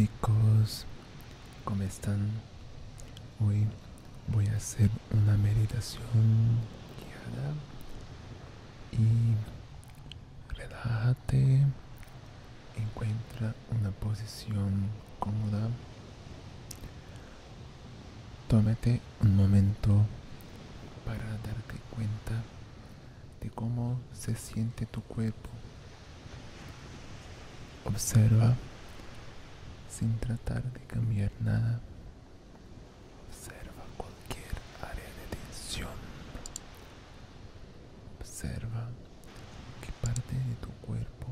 chicos, ¿cómo están? Hoy voy a hacer una meditación guiada y relájate, encuentra una posición cómoda, tómate un momento para darte cuenta de cómo se siente tu cuerpo. Observa sin tratar de cambiar nada. Observa cualquier área de tensión. Observa qué parte de tu cuerpo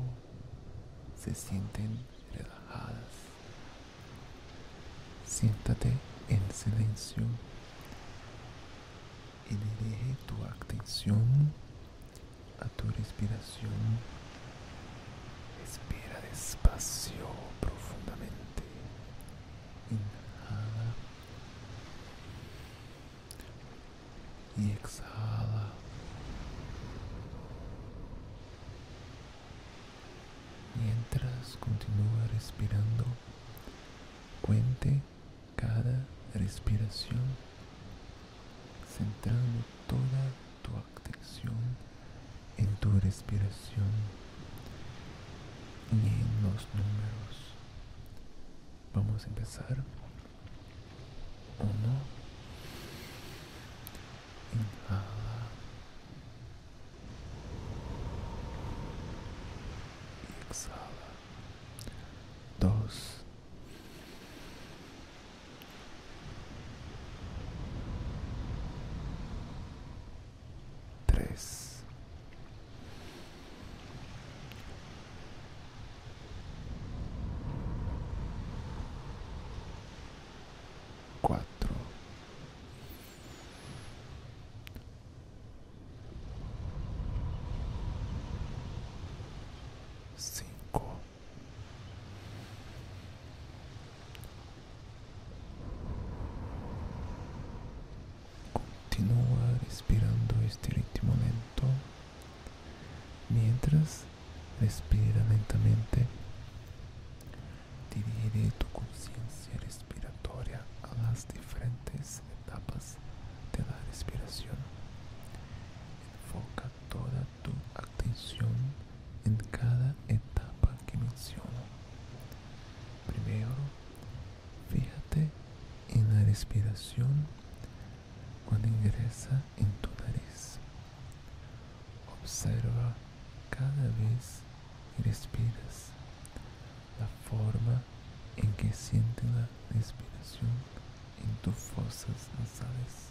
se sienten relajadas. Siéntate en silencio y dirige tu atención a tu respiración. Respira despacio, profundamente. Inhala y exhala. Mientras continúa respirando, cuente cada respiración, centrando toda tu atención en tu respiración y en los números. Vamos a empezar. Uno. Inhala. Exhala. 4. Fíjate en la respiración cuando ingresa en tu nariz. Observa cada vez que respiras la forma en que siente la respiración en tus fosas nasales.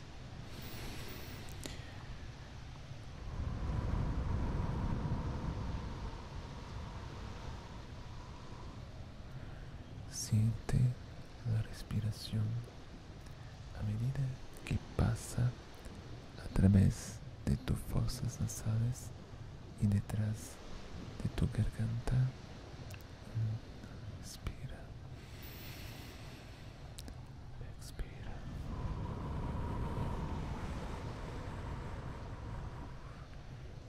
Siente la respiración a medida que pasa a través de tus fosas nasales y detrás de tu garganta. Inspira. Expira.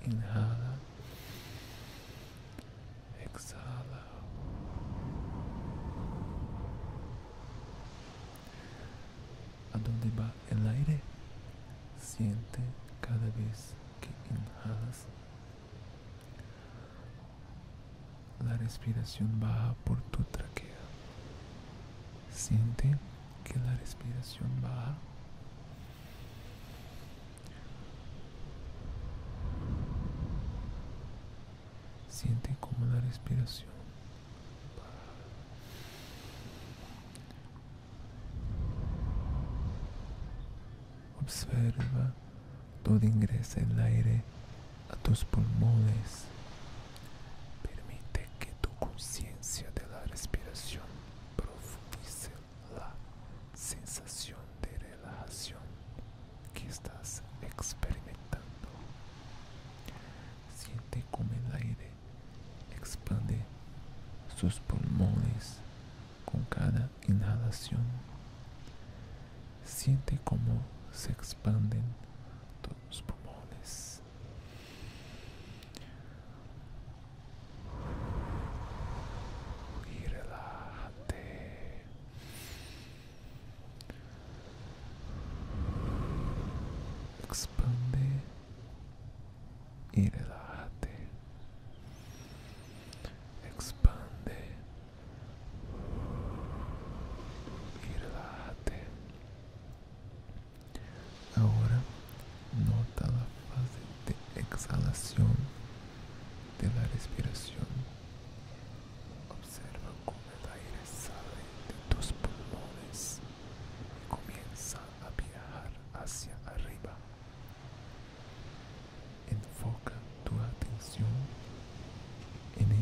Inhala. Exhala. a dónde va el aire. Siente cada vez que inhalas. La respiración baja por tu tráquea. Siente que la respiración baja. Siente como la respiración baja. Observa dónde ingresa el aire a tus pulmones. Permite que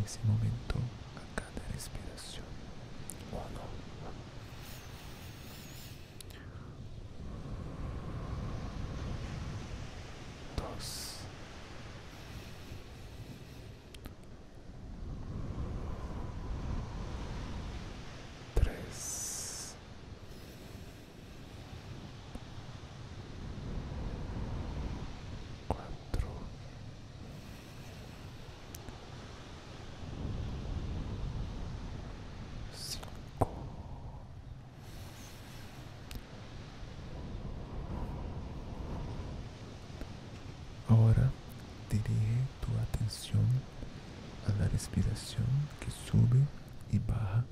ese momento. Dirige tu atención a la respiración que sube y baja.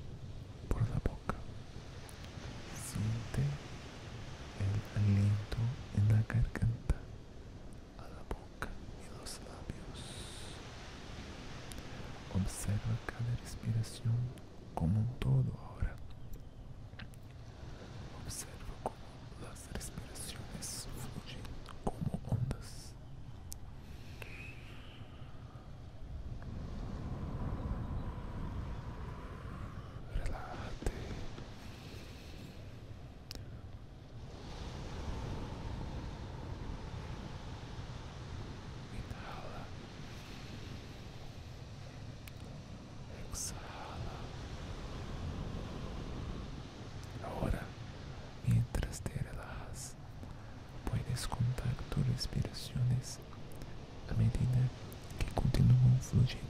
também tem, né? Que continuam flugindo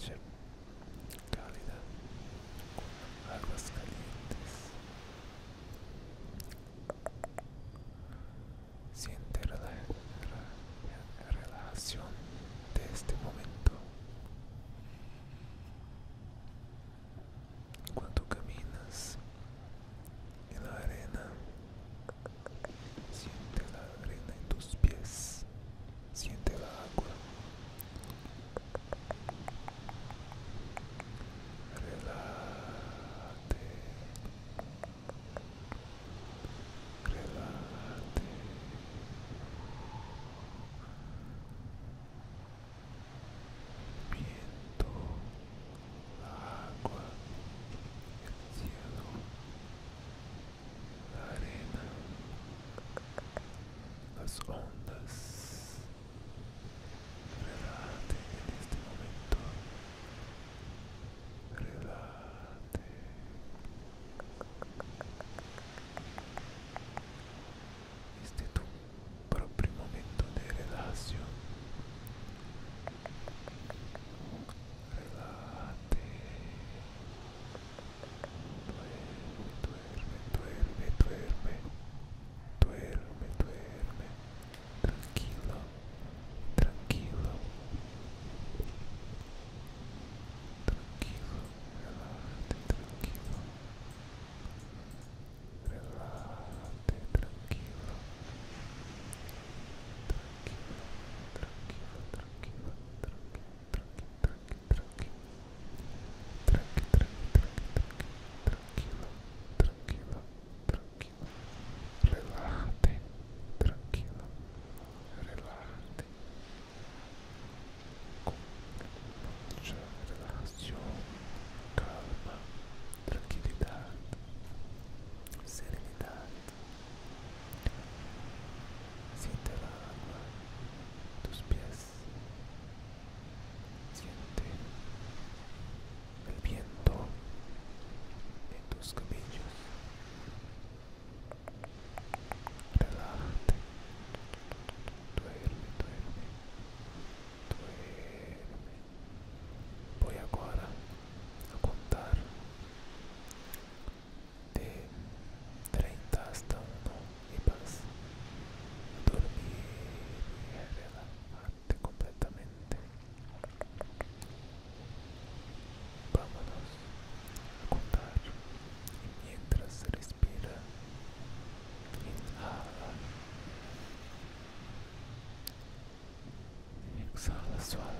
that's. this.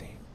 amazing.